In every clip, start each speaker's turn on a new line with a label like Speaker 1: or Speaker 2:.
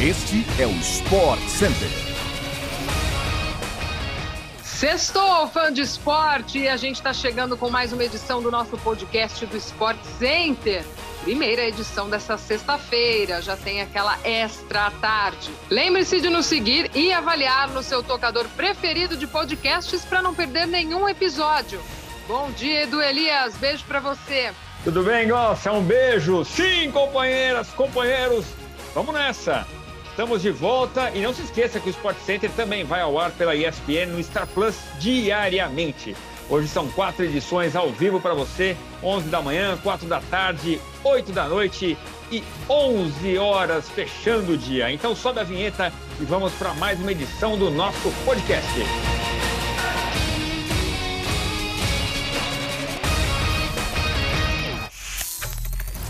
Speaker 1: Este é o Sport Center.
Speaker 2: Sextou, fã de esporte, e a gente está chegando com mais uma edição do nosso podcast do Sport Center. Primeira edição dessa sexta-feira, já tem aquela extra tarde. Lembre-se de nos seguir e avaliar no seu tocador preferido de podcasts para não perder nenhum episódio. Bom dia, Edu Elias, beijo para você.
Speaker 3: Tudo bem, Gossa? Um beijo. Sim, companheiras, companheiros, vamos nessa. Estamos de volta e não se esqueça que o Sport Center também vai ao ar pela ESPN no Star Plus diariamente. Hoje são quatro edições ao vivo para você, 11 da manhã, 4 da tarde, 8 da noite e 11 horas fechando o dia. Então sobe a vinheta e vamos para mais uma edição do nosso podcast.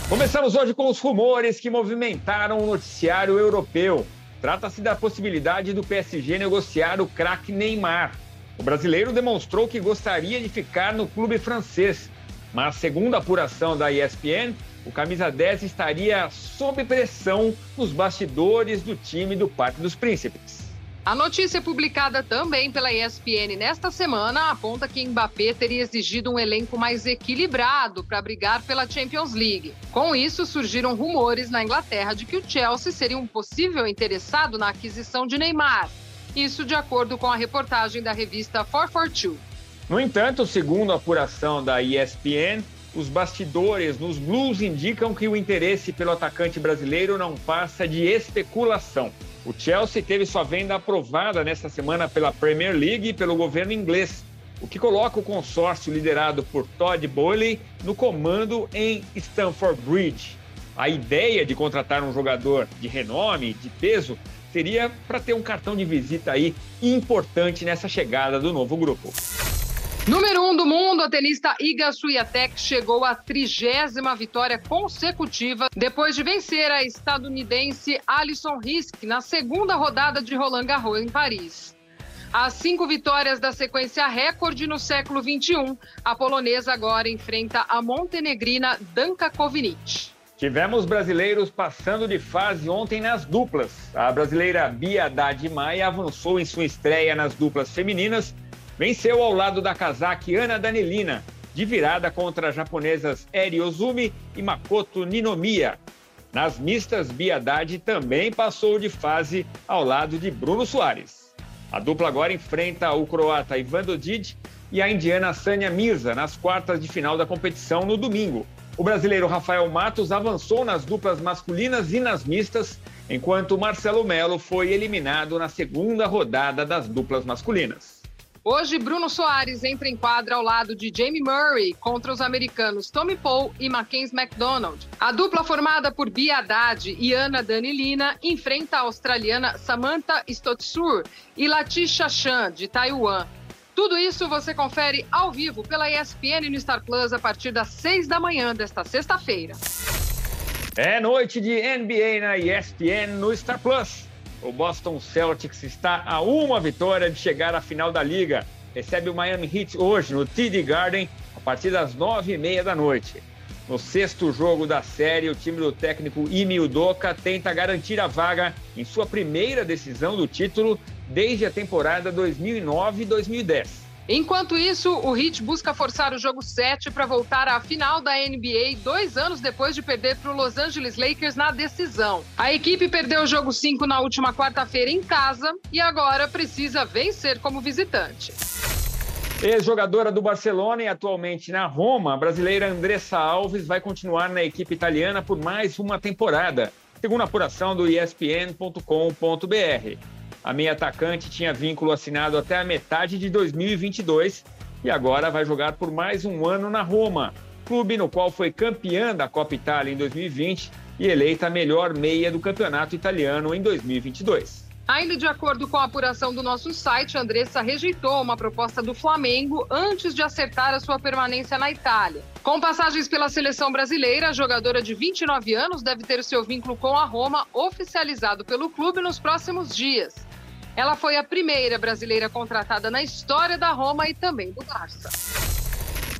Speaker 3: Começamos hoje com os rumores que movimentaram o noticiário europeu. Trata-se da possibilidade do PSG negociar o craque Neymar. O brasileiro demonstrou que gostaria de ficar no clube francês, mas, segundo a apuração da ESPN, o camisa 10 estaria sob pressão nos bastidores do time do Parque dos Príncipes.
Speaker 2: A notícia publicada também pela ESPN nesta semana aponta que Mbappé teria exigido um elenco mais equilibrado para brigar pela Champions League. Com isso, surgiram rumores na Inglaterra de que o Chelsea seria um possível interessado na aquisição de Neymar. Isso de acordo com a reportagem da revista 442.
Speaker 3: No entanto, segundo a apuração da ESPN, os bastidores nos Blues indicam que o interesse pelo atacante brasileiro não passa de especulação. O Chelsea teve sua venda aprovada nesta semana pela Premier League e pelo governo inglês, o que coloca o consórcio liderado por Todd Bowley no comando em Stamford Bridge. A ideia de contratar um jogador de renome, de peso, seria para ter um cartão de visita aí importante nessa chegada do novo grupo.
Speaker 2: Número 1 um do mundo, a tenista Iga Swiatek chegou à trigésima vitória consecutiva depois de vencer a estadunidense Alison Risk na segunda rodada de Roland Garros em Paris. As cinco vitórias da sequência recorde no século XXI, a polonesa agora enfrenta a montenegrina Danka Kovinic.
Speaker 3: Tivemos brasileiros passando de fase ontem nas duplas. A brasileira Bia Haddad Maia avançou em sua estreia nas duplas femininas venceu ao lado da casaque Ana Danilina, de virada contra as japonesas Eri Ozumi e Makoto Ninomiya. Nas mistas, Biadade também passou de fase ao lado de Bruno Soares. A dupla agora enfrenta o croata Ivan Dodic e a indiana Sânia Mirza nas quartas de final da competição no domingo. O brasileiro Rafael Matos avançou nas duplas masculinas e nas mistas, enquanto Marcelo Melo foi eliminado na segunda rodada das duplas masculinas.
Speaker 2: Hoje, Bruno Soares entra em quadra ao lado de Jamie Murray contra os americanos Tommy Paul e Mackenzie McDonald. A dupla formada por Bia Haddad e Ana Danilina enfrenta a australiana Samantha Stotsur e Latisha Chan, de Taiwan. Tudo isso você confere ao vivo pela ESPN no Star Plus a partir das 6 da manhã desta sexta-feira.
Speaker 3: É noite de NBA na ESPN no Star Plus. O Boston Celtics está a uma vitória de chegar à final da liga. Recebe o Miami Heat hoje no TD Garden a partir das nove e meia da noite. No sexto jogo da série, o time do técnico Imi Udoka tenta garantir a vaga em sua primeira decisão do título desde a temporada 2009-2010.
Speaker 2: Enquanto isso, o Heat busca forçar o jogo 7 para voltar à final da NBA dois anos depois de perder para o Los Angeles Lakers na decisão. A equipe perdeu o jogo 5 na última quarta-feira em casa e agora precisa vencer como visitante.
Speaker 3: Ex-jogadora do Barcelona e atualmente na Roma, a brasileira Andressa Alves vai continuar na equipe italiana por mais uma temporada, segundo a apuração do ESPN.com.br. A meia atacante tinha vínculo assinado até a metade de 2022 e agora vai jogar por mais um ano na Roma, clube no qual foi campeã da Copa Itália em 2020 e eleita a melhor meia do campeonato italiano em 2022.
Speaker 2: Ainda de acordo com a apuração do nosso site, Andressa rejeitou uma proposta do Flamengo antes de acertar a sua permanência na Itália. Com passagens pela seleção brasileira, a jogadora de 29 anos deve ter seu vínculo com a Roma oficializado pelo clube nos próximos dias. Ela foi a primeira brasileira contratada na história da Roma e também do Barça.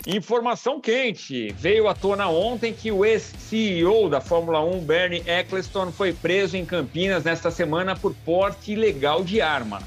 Speaker 3: Informação quente. Veio à tona ontem que o ex-CEO da Fórmula 1, Bernie Eccleston, foi preso em Campinas nesta semana por porte ilegal de arma.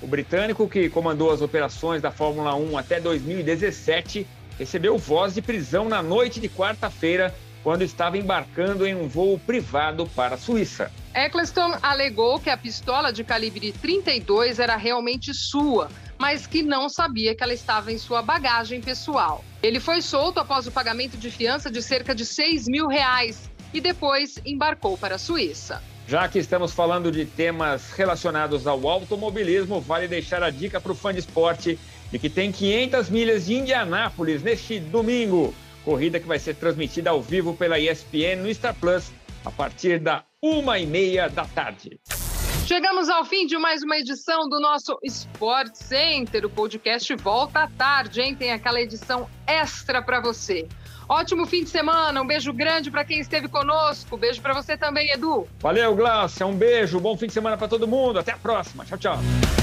Speaker 3: O britânico, que comandou as operações da Fórmula 1 até 2017, recebeu voz de prisão na noite de quarta-feira, quando estava embarcando em um voo privado para a Suíça.
Speaker 2: Eccleston alegou que a pistola de calibre 32 era realmente sua mas que não sabia que ela estava em sua bagagem pessoal. Ele foi solto após o pagamento de fiança de cerca de 6 mil reais e depois embarcou para a Suíça.
Speaker 3: Já que estamos falando de temas relacionados ao automobilismo, vale deixar a dica para o fã de esporte de que tem 500 milhas de Indianápolis neste domingo. Corrida que vai ser transmitida ao vivo pela ESPN no Star Plus a partir da uma e meia da tarde.
Speaker 2: Chegamos ao fim de mais uma edição do nosso Sport Center. O podcast volta à tarde, hein? Tem aquela edição extra para você. Ótimo fim de semana, um beijo grande para quem esteve conosco. Beijo para você também, Edu.
Speaker 3: Valeu, Glaucia. Um beijo, bom fim de semana para todo mundo. Até a próxima. Tchau, tchau.